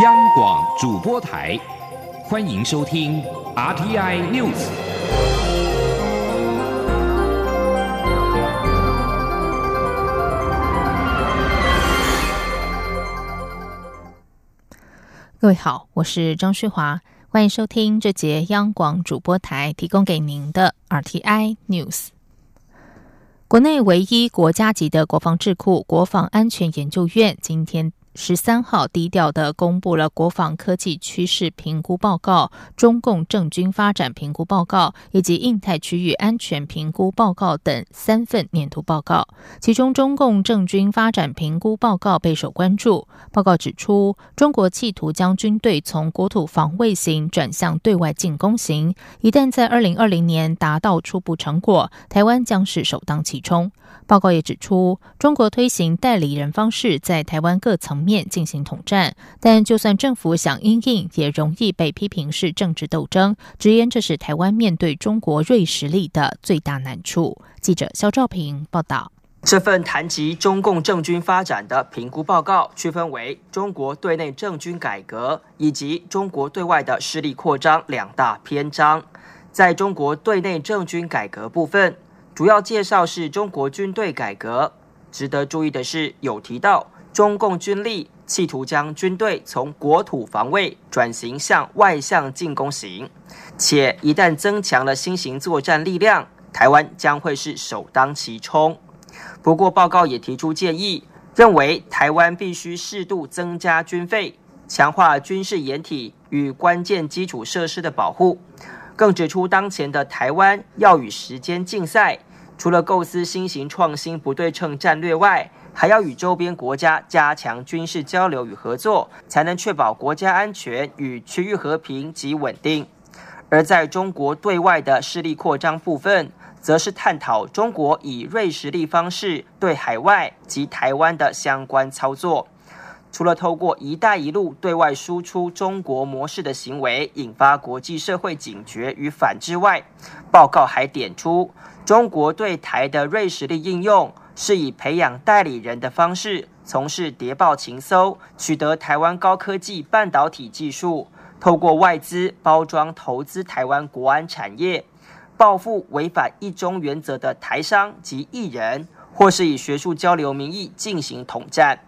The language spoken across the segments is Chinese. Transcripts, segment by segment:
央广主播台，欢迎收听 RTI News。各位好，我是张旭华，欢迎收听这节央广主播台提供给您的 RTI News。国内唯一国家级的国防智库——国防安全研究院，今天。十三号低调的公布了国防科技趋势评估报告、中共政军发展评估报告以及印太区域安全评估报告等三份年度报告。其中，中共政军发展评估报告备受关注。报告指出，中国企图将军队从国土防卫型转向对外进攻型。一旦在二零二零年达到初步成果，台湾将是首当其冲。报告也指出，中国推行代理人方式，在台湾各层面进行统战，但就算政府想应应，也容易被批评是政治斗争，直言这是台湾面对中国锐实力的最大难处。记者肖兆平报道。这份谈及中共政军发展的评估报告，区分为中国对内政军改革以及中国对外的势力扩张两大篇章。在中国对内政军改革部分。主要介绍是中国军队改革。值得注意的是，有提到中共军力企图将军队从国土防卫转型向外向进攻型，且一旦增强了新型作战力量，台湾将会是首当其冲。不过，报告也提出建议，认为台湾必须适度增加军费，强化军事掩体与关键基础设施的保护。更指出，当前的台湾要与时间竞赛，除了构思新型创新不对称战略外，还要与周边国家加强军事交流与合作，才能确保国家安全与区域和平及稳定。而在中国对外的势力扩张部分，则是探讨中国以锐实力方式对海外及台湾的相关操作。除了透过“一带一路”对外输出中国模式的行为引发国际社会警觉与反之外，报告还点出，中国对台的锐实力应用是以培养代理人的方式，从事谍报情搜，取得台湾高科技半导体技术，透过外资包装投资台湾国安产业，报复违反一中原则的台商及艺人，或是以学术交流名义进行统战。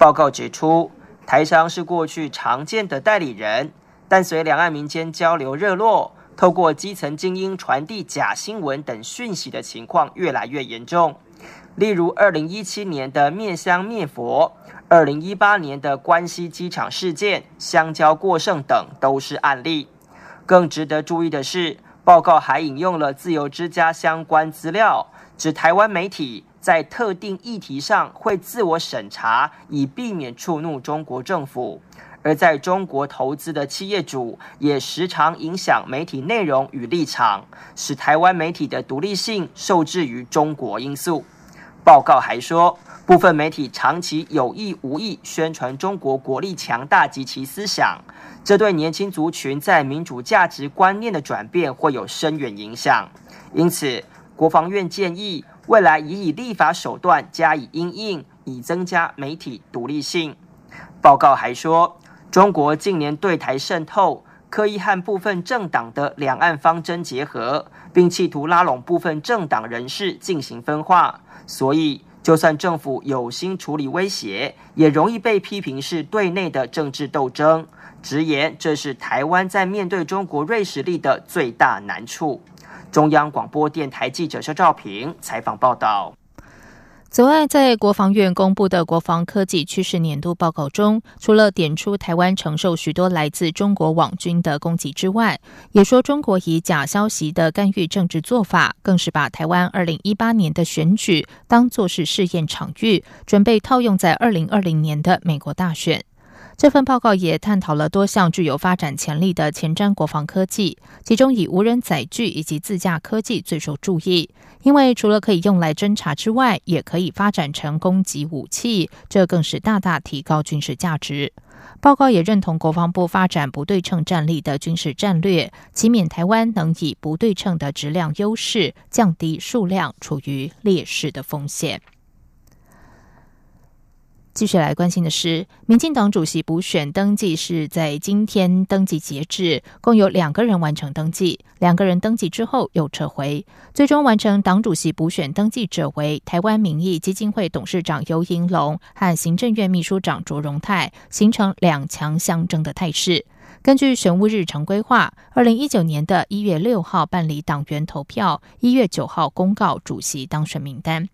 报告指出，台商是过去常见的代理人，但随两岸民间交流热络，透过基层精英传递假新闻等讯息的情况越来越严重。例如，二零一七年的灭香灭佛，二零一八年的关西机场事件、香蕉过剩等都是案例。更值得注意的是，报告还引用了自由之家相关资料，指台湾媒体。在特定议题上会自我审查，以避免触怒中国政府；而在中国投资的企业主也时常影响媒体内容与立场，使台湾媒体的独立性受制于中国因素。报告还说，部分媒体长期有意无意宣传中国国力强大及其思想，这对年轻族群在民主价值观念的转变会有深远影响。因此，国防院建议。未来已以立法手段加以应应，以增加媒体独立性。报告还说，中国近年对台渗透，刻意和部分政党的两岸方针结合，并企图拉拢部分政党人士进行分化。所以，就算政府有心处理威胁，也容易被批评是对内的政治斗争。直言，这是台湾在面对中国锐实力的最大难处。中央广播电台记者肖兆平采访报道。此外，在国防院公布的国防科技趋势年度报告中，除了点出台湾承受许多来自中国网军的攻击之外，也说中国以假消息的干预政治做法，更是把台湾二零一八年的选举当作是试验场域，准备套用在二零二零年的美国大选。这份报告也探讨了多项具有发展潜力的前瞻国防科技，其中以无人载具以及自驾科技最受注意，因为除了可以用来侦察之外，也可以发展成攻击武器，这更是大大提高军事价值。报告也认同国防部发展不对称战力的军事战略，以免台湾能以不对称的质量优势，降低数量处于劣势的风险。继续来关心的是，民进党主席补选登记是在今天登记截止，共有两个人完成登记，两个人登记之后又撤回。最终完成党主席补选登记者为台湾民意基金会董事长尤银龙和行政院秘书长卓荣泰，形成两强相争的态势。根据选务日程规划，二零一九年的一月六号办理党员投票，一月九号公告主席当选名单。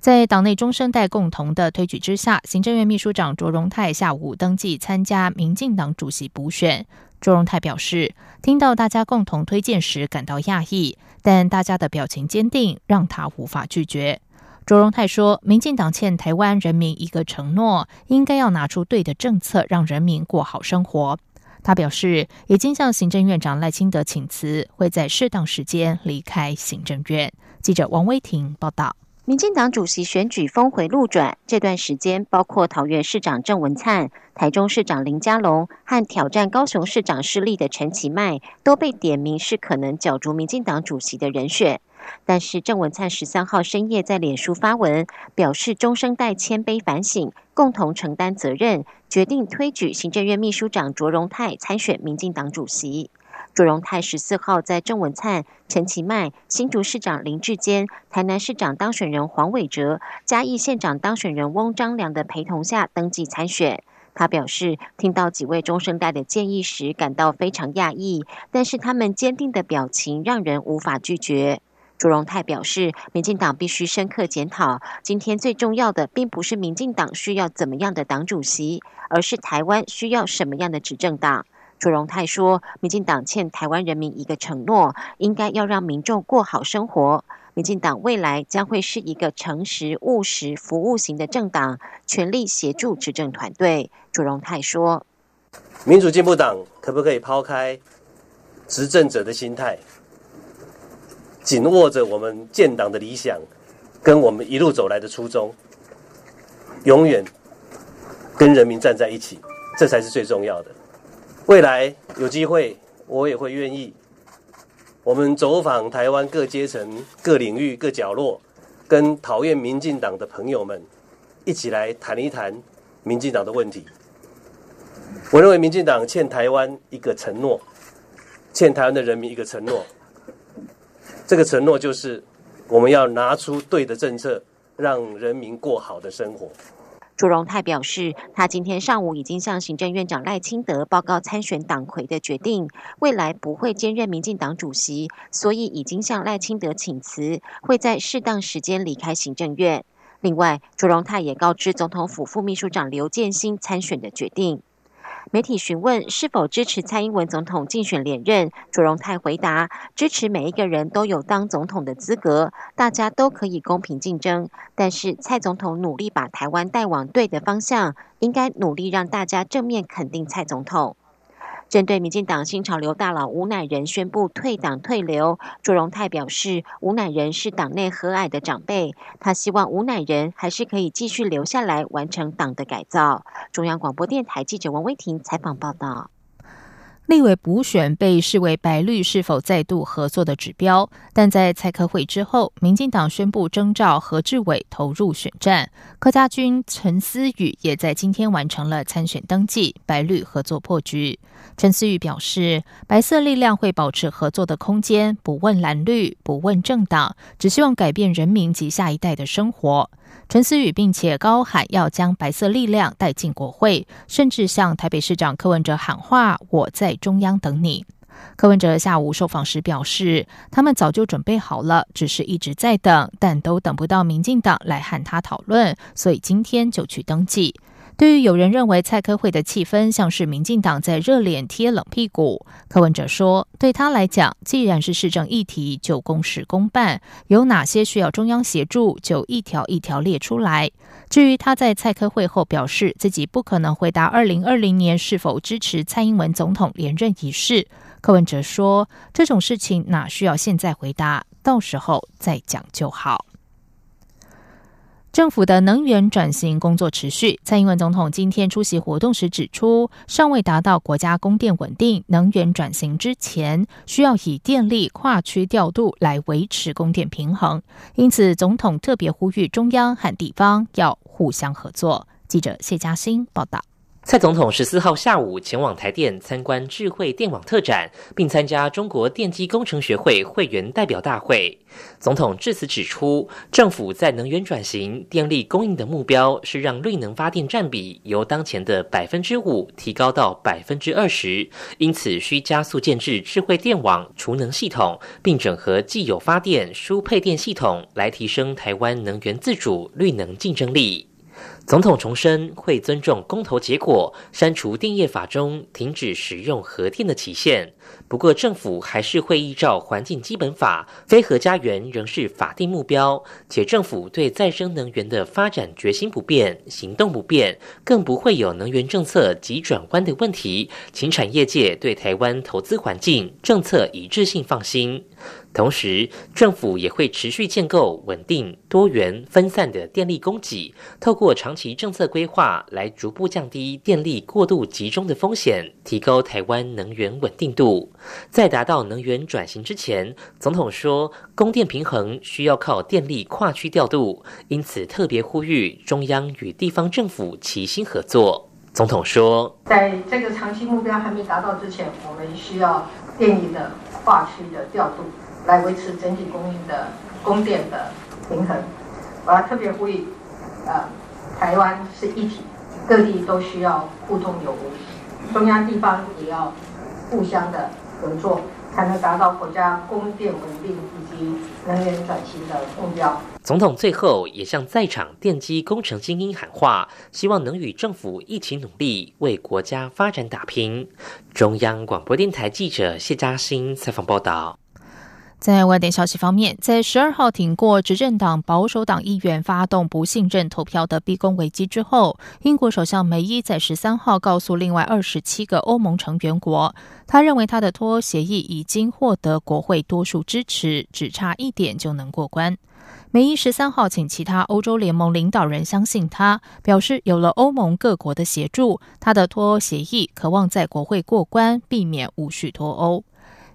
在党内中生代共同的推举之下，行政院秘书长卓荣泰下午登记参加民进党主席补选。卓荣泰表示，听到大家共同推荐时感到讶异，但大家的表情坚定，让他无法拒绝。卓荣泰说，民进党欠台湾人民一个承诺，应该要拿出对的政策，让人民过好生活。他表示，已经向行政院长赖清德请辞，会在适当时间离开行政院。记者王威婷报道。民进党主席选举峰回路转，这段时间，包括桃园市长郑文灿、台中市长林佳龙和挑战高雄市长失利的陈其迈，都被点名是可能角逐民进党主席的人选。但是郑文灿十三号深夜在脸书发文，表示中生代谦卑反省，共同承担责任，决定推举行政院秘书长卓荣泰参选民进党主席。卓荣泰十四号在郑文灿、陈其迈、新竹市长林志坚、台南市长当选人黄伟哲、嘉义县长当选人翁章良的陪同下登记参选。他表示，听到几位中生代的建议时，感到非常讶异，但是他们坚定的表情让人无法拒绝。卓荣泰表示，民进党必须深刻检讨，今天最重要的并不是民进党需要怎么样的党主席，而是台湾需要什么样的执政党。朱荣泰说：“民进党欠台湾人民一个承诺，应该要让民众过好生活。民进党未来将会是一个诚实务实、服务型的政党，全力协助执政团队。”朱荣泰说：“民主进步党可不可以抛开执政者的心态，紧握着我们建党的理想，跟我们一路走来的初衷，永远跟人民站在一起，这才是最重要的。”未来有机会，我也会愿意。我们走访台湾各阶层、各领域、各角落，跟讨厌民进党的朋友们一起来谈一谈民进党的问题。我认为民进党欠台湾一个承诺，欠台湾的人民一个承诺。这个承诺就是我们要拿出对的政策，让人民过好的生活。朱荣泰表示，他今天上午已经向行政院长赖清德报告参选党魁的决定，未来不会兼任民进党主席，所以已经向赖清德请辞，会在适当时间离开行政院。另外，朱荣泰也告知总统府副秘书长刘建新参选的决定。媒体询问是否支持蔡英文总统竞选连任，卓荣泰回答：支持每一个人都有当总统的资格，大家都可以公平竞争。但是蔡总统努力把台湾带往对的方向，应该努力让大家正面肯定蔡总统。针对民进党新潮流大佬吴乃仁宣布退党退流，朱荣泰表示，吴乃仁是党内和蔼的长辈，他希望吴乃仁还是可以继续留下来完成党的改造。中央广播电台记者王威婷采访报道。立委补选被视为白绿是否再度合作的指标，但在蔡科会之后，民进党宣布征召何志伟投入选战，柯家军陈思宇也在今天完成了参选登记，白绿合作破局。陈思宇表示，白色力量会保持合作的空间，不问蓝绿，不问政党，只希望改变人民及下一代的生活。陈思宇并且高喊要将白色力量带进国会，甚至向台北市长柯文哲喊话：“我在中央等你。”柯文哲下午受访时表示，他们早就准备好了，只是一直在等，但都等不到民进党来和他讨论，所以今天就去登记。对于有人认为蔡科会的气氛像是民进党在热脸贴冷屁股，柯文哲说，对他来讲，既然是市政议题，就公事公办，有哪些需要中央协助，就一条一条列出来。至于他在蔡科会后表示自己不可能回答二零二零年是否支持蔡英文总统连任一事，柯文哲说，这种事情哪需要现在回答，到时候再讲就好。政府的能源转型工作持续。蔡英文总统今天出席活动时指出，尚未达到国家供电稳定、能源转型之前，需要以电力跨区调度来维持供电平衡。因此，总统特别呼吁中央和地方要互相合作。记者谢嘉欣报道。蔡总统十四号下午前往台电参观智慧电网特展，并参加中国电机工程学会会员代表大会。总统致辞指出，政府在能源转型、电力供应的目标是让绿能发电占比由当前的百分之五提高到百分之二十，因此需加速建制智慧电网、储能系统，并整合既有发电输配电系统，来提升台湾能源自主、绿能竞争力。总统重申会尊重公投结果，删除定业法中停止使用核电的期限。不过，政府还是会依照环境基本法，非核家园仍是法定目标。且政府对再生能源的发展决心不变，行动不变，更不会有能源政策急转弯的问题。请产业界对台湾投资环境政策一致性放心。同时，政府也会持续建构稳定、多元、分散的电力供给，透过长期政策规划来逐步降低电力过度集中的风险，提高台湾能源稳定度。在达到能源转型之前，总统说，供电平衡需要靠电力跨区调度，因此特别呼吁中央与地方政府齐心合作。总统说，在这个长期目标还没达到之前，我们需要电力的跨区的调度。来维持整体供应的供电的平衡，我要特别呼吁，呃，台湾是一体，各地都需要互通有无，中央地方也要互相的合作，才能达到国家供电稳定以及能源转型的目标。总统最后也向在场电机工程精英喊话，希望能与政府一起努力，为国家发展打拼。中央广播电台记者谢嘉欣采访报道。在外电消息方面，在十二号挺过执政党保守党议员发动不信任投票的逼宫危机之后，英国首相梅伊在十三号告诉另外二十七个欧盟成员国，他认为他的脱欧协议已经获得国会多数支持，只差一点就能过关。梅伊十三号请其他欧洲联盟领导人相信他，表示有了欧盟各国的协助，他的脱欧协议渴望在国会过关，避免无序脱欧。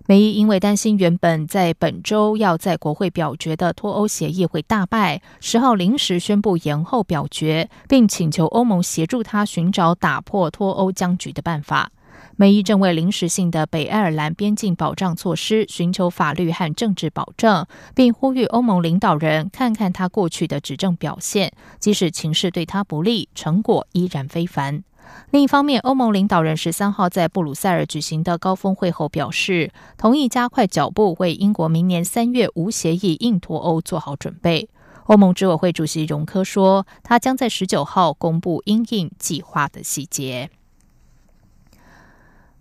梅伊因为担心原本在本周要在国会表决的脱欧协议会大败，十号临时宣布延后表决，并请求欧盟协助他寻找打破脱欧僵局的办法。梅伊正为临时性的北爱尔兰边境保障措施寻求法律和政治保证，并呼吁欧盟领导人看看他过去的执政表现，即使情势对他不利，成果依然非凡。另一方面，欧盟领导人十三号在布鲁塞尔举行的高峰会后表示，同意加快脚步为英国明年三月无协议硬脱欧做好准备。欧盟执委会主席容科说，他将在十九号公布应应计划的细节。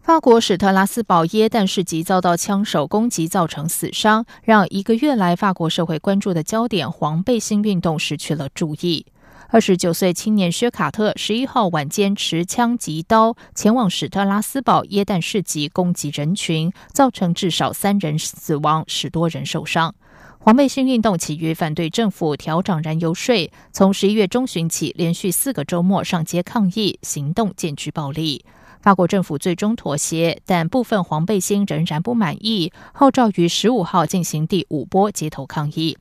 法国史特拉斯堡耶诞市集遭到枪手攻击，造成死伤，让一个月来法国社会关注的焦点——黄背心运动失去了注意。二十九岁青年薛卡特十一号晚间持枪及刀前往史特拉斯堡耶诞市集攻击人群，造成至少三人死亡，十多人受伤。黄背心运动起于反对政府调涨燃油税，从十一月中旬起连续四个周末上街抗议，行动渐趋暴力。法国政府最终妥协，但部分黄背心仍然不满意，号召于十五号进行第五波街头抗议。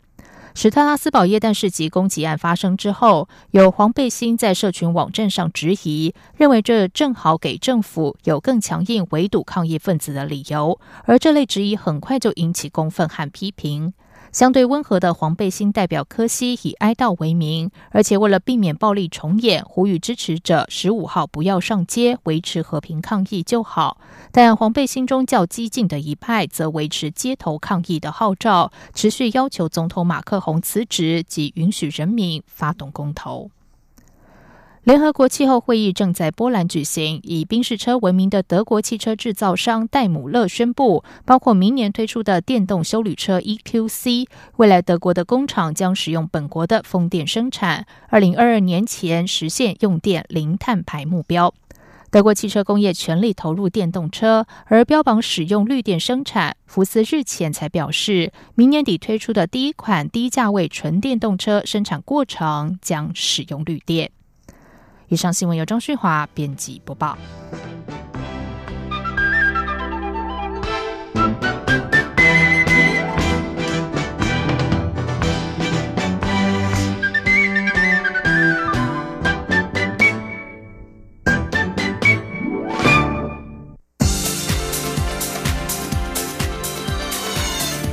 史特拉斯堡液氮市集攻击案发生之后，有黄背心在社群网站上质疑，认为这正好给政府有更强硬围堵抗议分子的理由，而这类质疑很快就引起公愤和批评。相对温和的黄背心代表科西以哀悼为名，而且为了避免暴力重演，呼吁支持者十五号不要上街，维持和平抗议就好。但黄背心中较激进的一派则维持街头抗议的号召，持续要求总统马克宏辞职及允许人民发动公投。联合国气候会议正在波兰举行。以宾士车闻名的德国汽车制造商戴姆勒宣布，包括明年推出的电动修旅车 EQC，未来德国的工厂将使用本国的风电生产，二零二二年前实现用电零碳排目标。德国汽车工业全力投入电动车，而标榜使用绿电生产。福斯日前才表示，明年底推出的第一款低价位纯电动车生产过程将使用绿电。以上新闻由张旭华编辑播报。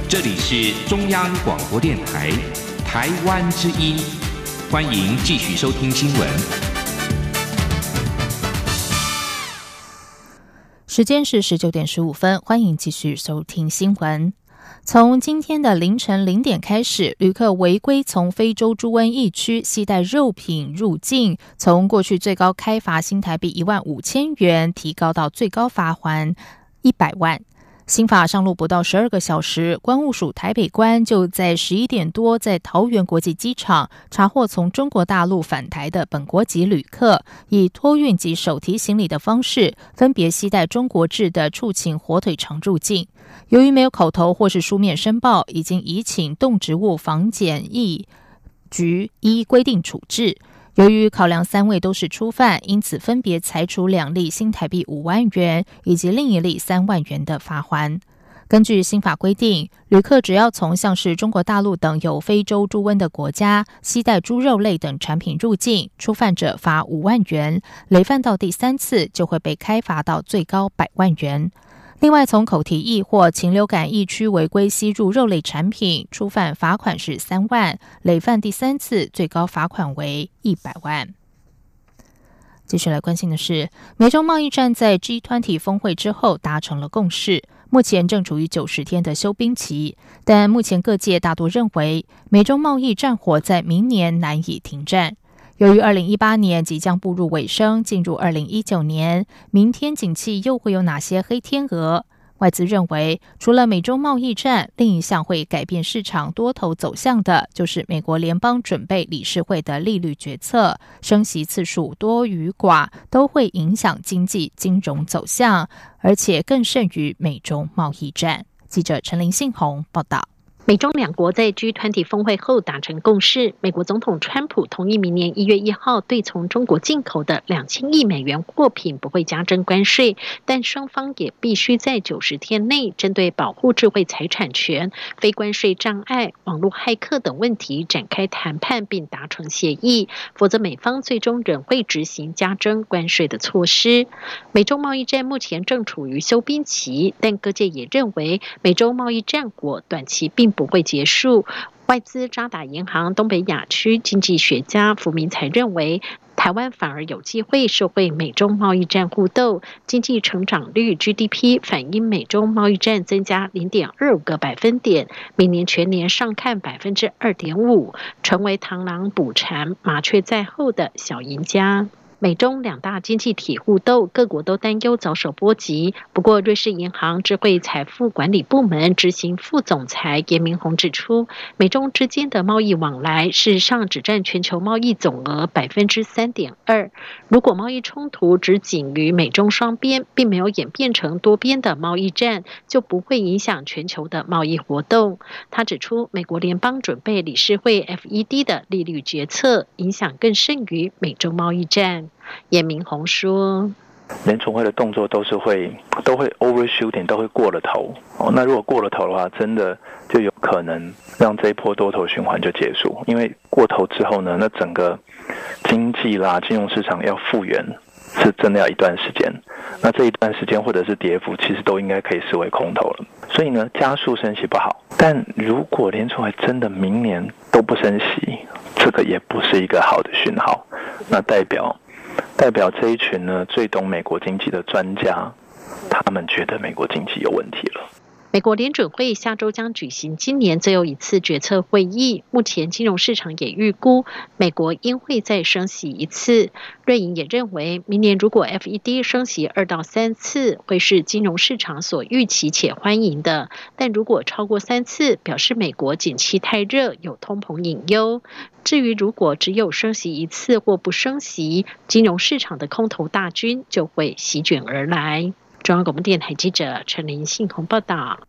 这里是中央广播电台台湾之音欢迎继续收听新闻。时间是十九点十五分，欢迎继续收听新闻。从今天的凌晨零点开始，旅客违规从非洲猪瘟疫区携带肉品入境，从过去最高开罚新台币一万五千元，提高到最高罚还一百万。新法上路不到十二个小时，关务署台北关就在十一点多在桃园国际机场查获从中国大陆返台的本国籍旅客，以托运及手提行李的方式，分别携带中国制的畜禽火腿肠入境。由于没有口头或是书面申报，已经移请动植物防检疫局依规定处置。由于考量三位都是初犯，因此分别裁处两例新台币五万元以及另一例三万元的罚款。根据新法规定，旅客只要从像是中国大陆等有非洲猪瘟的国家携带猪肉类等产品入境，初犯者罚五万元，累犯到第三次就会被开罚到最高百万元。另外，从口蹄疫或禽流感疫区违规吸入肉类产品，初犯罚款是三万，累犯第三次，最高罚款为一百万。继续来关心的是，美中贸易战在 G20 峰会之后达成了共识，目前正处于九十天的休兵期，但目前各界大多认为，美中贸易战火在明年难以停战。由于二零一八年即将步入尾声，进入二零一九年，明天景气又会有哪些黑天鹅？外资认为，除了美中贸易战，另一项会改变市场多头走向的，就是美国联邦准备理事会的利率决策，升息次数多与寡都会影响经济金融走向，而且更甚于美中贸易战。记者陈林信宏报道。美中两国在 G20 峰会后达成共识，美国总统川普同意明年一月一号对从中国进口的两千亿美元货品不会加征关税，但双方也必须在九十天内针对保护智慧财产权、非关税障碍、网络骇客等问题展开谈判并达成协议，否则美方最终仍会执行加征关税的措施。美中贸易战目前正处于休兵期，但各界也认为美洲贸易战果短期并。不不会结束。外资渣打银行东北亚区经济学家福明才认为，台湾反而有机会受惠美中贸易战互斗，经济成长率 GDP 反映美中贸易战增加零点二五个百分点，明年全年上看百分之二点五，成为螳螂捕蝉，麻雀在后的小赢家。美中两大经济体互斗，各国都担忧遭受波及。不过，瑞士银行智慧财富管理部门执行副总裁严明宏指出，美中之间的贸易往来事实上只占全球贸易总额百分之三点二。如果贸易冲突只仅于美中双边，并没有演变成多边的贸易战，就不会影响全球的贸易活动。他指出，美国联邦准备理事会 （FED） 的利率决策影响更甚于美洲贸易战。严明宏说：“联储会的动作都是会都会 overshooting，都会过了头哦。那如果过了头的话，真的就有可能让这一波多头循环就结束。因为过头之后呢，那整个经济啦、金融市场要复原，是真的要一段时间。那这一段时间或者是跌幅，其实都应该可以视为空头了。所以呢，加速升息不好。但如果联储会真的明年都不升息，这个也不是一个好的讯号。那代表。”代表这一群呢最懂美国经济的专家，他们觉得美国经济有问题了。美国联准会下周将举行今年最后一次决策会议。目前金融市场也预估美国应会再升息一次。瑞银也认为，明年如果 FED 升息二到三次，会是金融市场所预期且欢迎的。但如果超过三次，表示美国景气太热，有通膨隐忧。至于如果只有升息一次或不升息，金融市场的空头大军就会席卷而来。中央广播电台记者陈林信宏报道。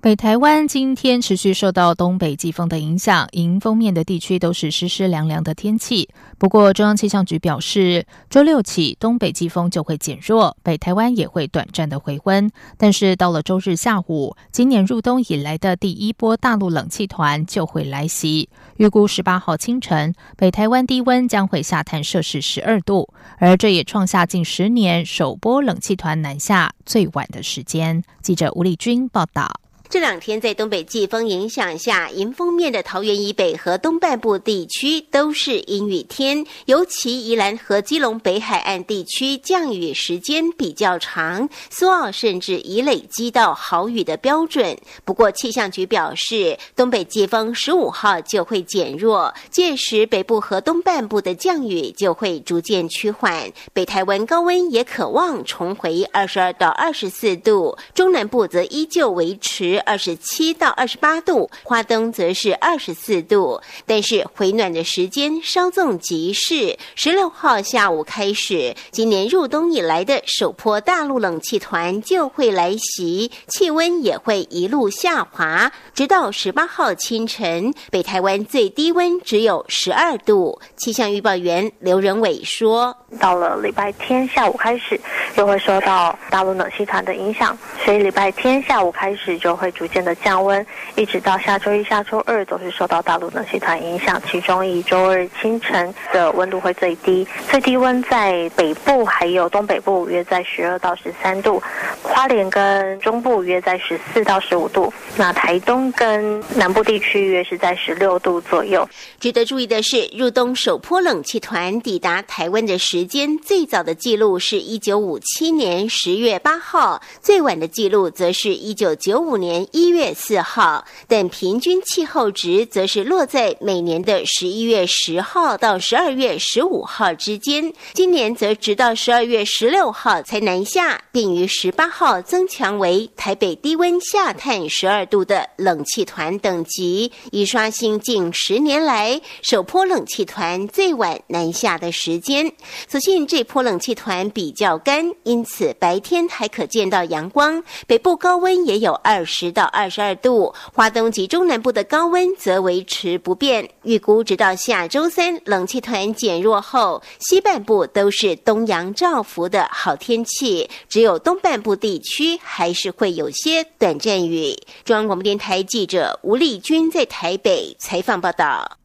北台湾今天持续受到东北季风的影响，迎风面的地区都是湿湿凉凉的天气。不过，中央气象局表示，周六起东北季风就会减弱，北台湾也会短暂的回温。但是到了周日下午，今年入冬以来的第一波大陆冷气团就会来袭。预估十八号清晨，北台湾低温将会下探摄氏十二度，而这也创下近十年首波冷气团南下最晚的时间。记者吴丽君报道。这两天在东北季风影响下，迎风面的桃园以北和东半部地区都是阴雨天，尤其宜兰和基隆北海岸地区降雨时间比较长，苏澳甚至已累积到豪雨的标准。不过气象局表示，东北季风十五号就会减弱，届时北部和东半部的降雨就会逐渐趋缓，北台湾高温也可望重回二十二到二十四度，中南部则依旧维持。二十七到二十八度，花东则是二十四度，但是回暖的时间稍纵即逝。十六号下午开始，今年入冬以来的首波大陆冷气团就会来袭，气温也会一路下滑，直到十八号清晨，北台湾最低温只有十二度。气象预报员刘仁伟说：“到了礼拜天下午开始，又会受到大陆冷气团的影响，所以礼拜天下午开始就会。”逐渐的降温，一直到下周一、下周二都是受到大陆冷气团影响。其中以周二清晨的温度会最低，最低温在北部还有东北部约在十二到十三度，花莲跟中部约在十四到十五度，那台东跟南部地区约是在十六度左右。值得注意的是，入冬首波冷气团抵达台湾的时间，最早的记录是一九五七年十月八号，最晚的记录则是一九九五年。一月四号，但平均气候值则是落在每年的十一月十号到十二月十五号之间。今年则直到十二月十六号才南下，并于十八号增强为台北低温下探十二度的冷气团等级，已刷新近十年来首波冷气团最晚南下的时间。所幸这波冷气团比较干，因此白天还可见到阳光，北部高温也有二十。到二十二度，华东及中南部的高温则维持不变。预估直到下周三冷气团减弱后，西半部都是东阳照拂的好天气，只有东半部地区还是会有些短暂雨。中央广播电台记者吴丽君在台北采访报道。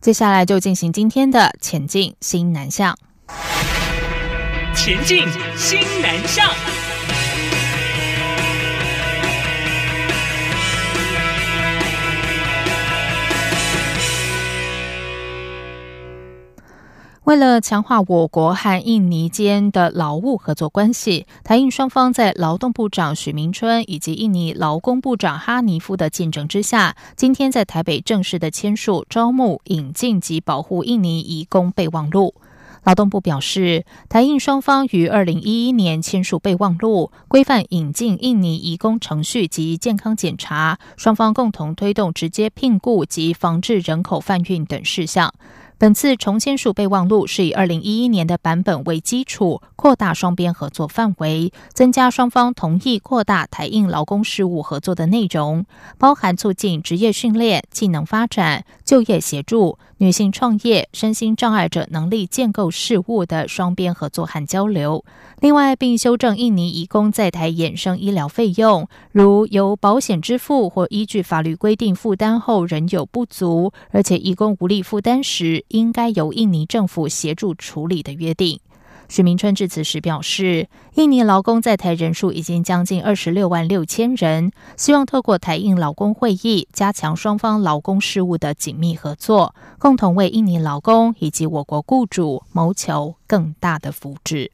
接下来就进行今天的前进新南向。前进新南向。为了强化我国和印尼间的劳务合作关系，台印双方在劳动部长许明春以及印尼劳工部长哈尼夫的见证之下，今天在台北正式的签署招募、引进及保护印尼移工备忘录。劳动部表示，台印双方于二零一一年签署备忘录，规范引进印尼移工程序及健康检查，双方共同推动直接聘雇及防治人口贩运等事项。本次重签署备忘录是以二零一一年的版本为基础，扩大双边合作范围，增加双方同意扩大台印劳工事务合作的内容，包含促进职业训练、技能发展、就业协助、女性创业、身心障碍者能力建构事务的双边合作和交流。另外，并修正印尼移工在台衍生医疗费用，如由保险支付或依据法律规定负担后仍有不足，而且移工无力负担时，应该由印尼政府协助处理的约定。徐明春致辞时表示，印尼劳工在台人数已经将近二十六万六千人，希望透过台印劳工会议，加强双方劳工事务的紧密合作，共同为印尼劳工以及我国雇主谋求更大的福祉。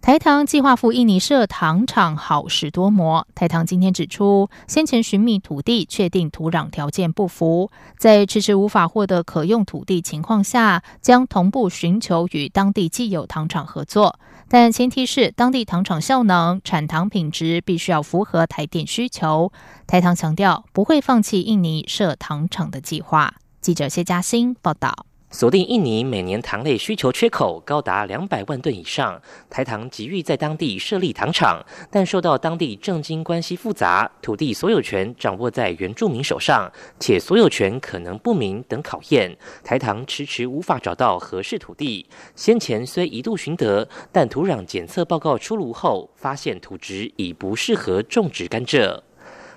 台糖计划赴印尼设糖厂，好事多磨。台糖今天指出，先前寻觅土地，确定土壤条件不符，在迟迟无法获得可用土地情况下，将同步寻求与当地既有糖厂合作，但前提是当地糖厂效能、产糖品质必须要符合台电需求。台糖强调，不会放弃印尼设糖厂的计划。记者谢嘉欣报道。锁定印尼每年糖类需求缺口高达两百万吨以上，台糖急于在当地设立糖厂，但受到当地政经关系复杂、土地所有权掌握在原住民手上，且所有权可能不明等考验，台糖迟迟无法找到合适土地。先前虽一度寻得，但土壤检测报告出炉后，发现土质已不适合种植甘蔗。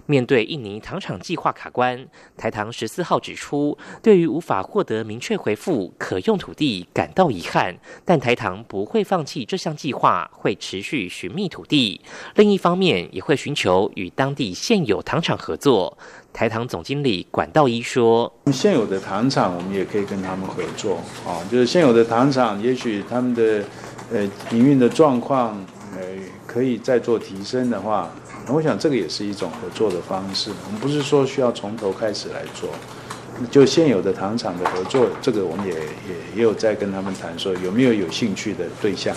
面对印尼糖厂计划卡关，台糖十四号指出，对于无法获得明确回复可用土地感到遗憾，但台糖不会放弃这项计划，会持续寻觅土地。另一方面，也会寻求与当地现有糖厂合作。台糖总经理管道一说：“现有的糖厂，我们也可以跟他们合作啊，就是现有的糖厂，也许他们的呃营运的状况，呃可以再做提升的话，我想这个也是一种合作的方式。我们不是说需要从头开始来做，就现有的糖厂的合作，这个我们也也也有在跟他们谈，说有没有有兴趣的对象。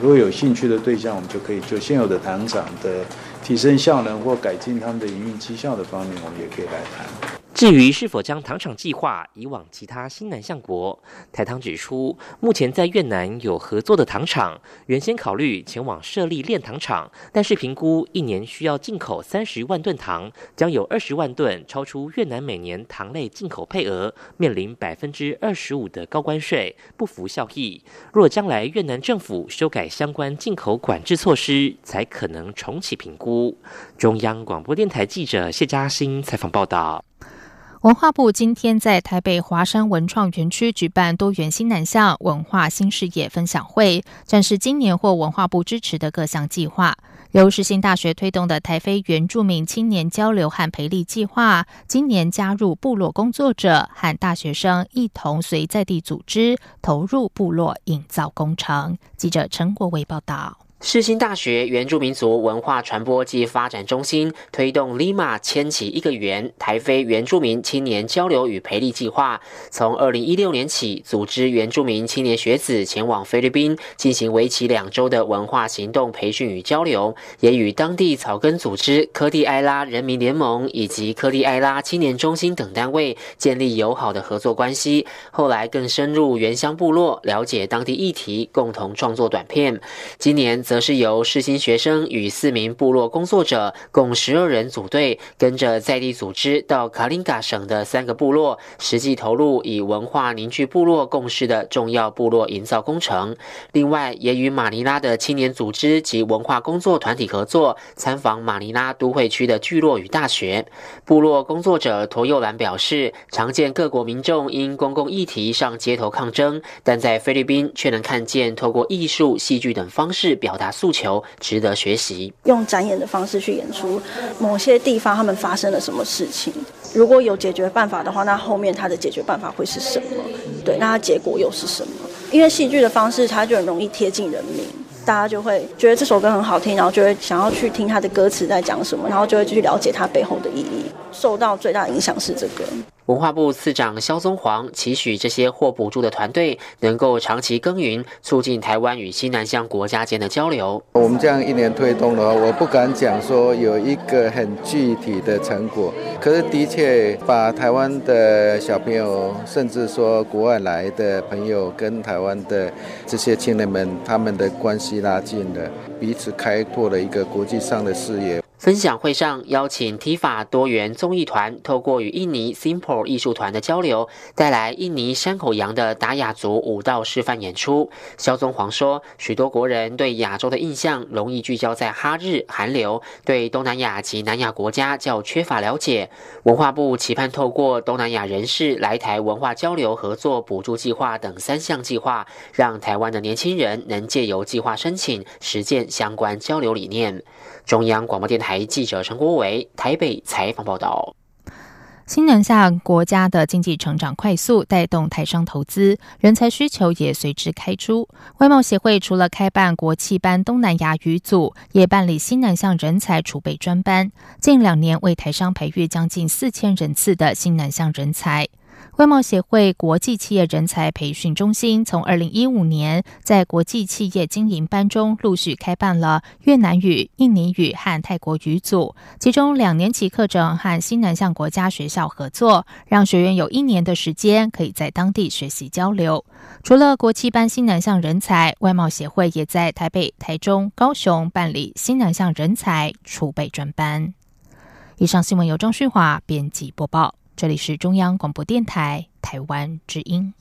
如果有兴趣的对象，我们就可以就现有的糖厂的。”提升效能或改进他们的营运绩效的方面，我们也可以来谈。至于是否将糖厂计划移往其他新南向国，台糖指出，目前在越南有合作的糖厂，原先考虑前往设立炼糖厂，但是评估一年需要进口三十万吨糖，将有二十万吨超出越南每年糖类进口配额，面临百分之二十五的高关税，不符效益。若将来越南政府修改相关进口管制措施，才可能重启评估。中央广播电台记者谢嘉欣采访报道。文化部今天在台北华山文创园区举办多元新南向文化新事业分享会，展示今年获文化部支持的各项计划。由世新大学推动的台非原住民青年交流和培力计划，今年加入部落工作者和大学生一同随在地组织投入部落营造工程。记者陈国伟报道。世新大学原住民族文化传播暨发展中心推动 Lima 牵起一个圆台非原住民青年交流与培力计划，从二零一六年起，组织原住民青年学子前往菲律宾进行为期两周的文化行动培训与交流，也与当地草根组织科蒂埃拉人民联盟以及科蒂埃拉青年中心等单位建立友好的合作关系。后来更深入原乡部落，了解当地议题，共同创作短片。今年。则是由世新学生与四名部落工作者共十二人组队，跟着在地组织到卡林嘎省的三个部落，实际投入以文化凝聚部落共识的重要部落营造工程。另外，也与马尼拉的青年组织及文化工作团体合作，参访马尼拉都会区的聚落与大学。部落工作者托佑兰表示，常见各国民众因公共议题上街头抗争，但在菲律宾却能看见透过艺术、戏剧等方式表。达诉求值得学习，用展演的方式去演出某些地方他们发生了什么事情。如果有解决办法的话，那后面他的解决办法会是什么？对，那他结果又是什么？因为戏剧的方式，它就很容易贴近人民，大家就会觉得这首歌很好听，然后就会想要去听他的歌词在讲什么，然后就会去了解它背后的意义。受到最大影响是这个。文化部次长肖宗煌期许这些获补助的团队能够长期耕耘，促进台湾与西南向国家间的交流。我们这样一年推动的话，我不敢讲说有一个很具体的成果，可是的确把台湾的小朋友，甚至说国外来的朋友，跟台湾的这些青年们，他们的关系拉近了，彼此开拓了一个国际上的视野。分享会上邀请 TIFA 多元综艺团，透过与印尼 Simple 艺术团的交流，带来印尼山口洋的达雅族舞蹈示范演出。肖宗煌说，许多国人对亚洲的印象容易聚焦在哈日、韩流，对东南亚及南亚国家较缺乏了解。文化部期盼透过东南亚人士来台文化交流合作补助计划等三项计划，让台湾的年轻人能借由计划申请，实践相关交流理念。中央广播电台记者陈国伟台北采访报道：新南向国家的经济成长快速，带动台商投资，人才需求也随之开出。外贸协会除了开办国际班东南亚语组，也办理新南向人才储备专班，近两年为台商培育将近四千人次的新南向人才。外贸协会国际企业人才培训中心从二零一五年在国际企业经营班中陆续开办了越南语、印尼语和泰国语组，其中两年级课程和新南向国家学校合作，让学员有一年的时间可以在当地学习交流。除了国际班新南向人才，外贸协会也在台北、台中、高雄办理新南向人才储备专班。以上新闻由张旭华编辑播报。这里是中央广播电台台湾之音。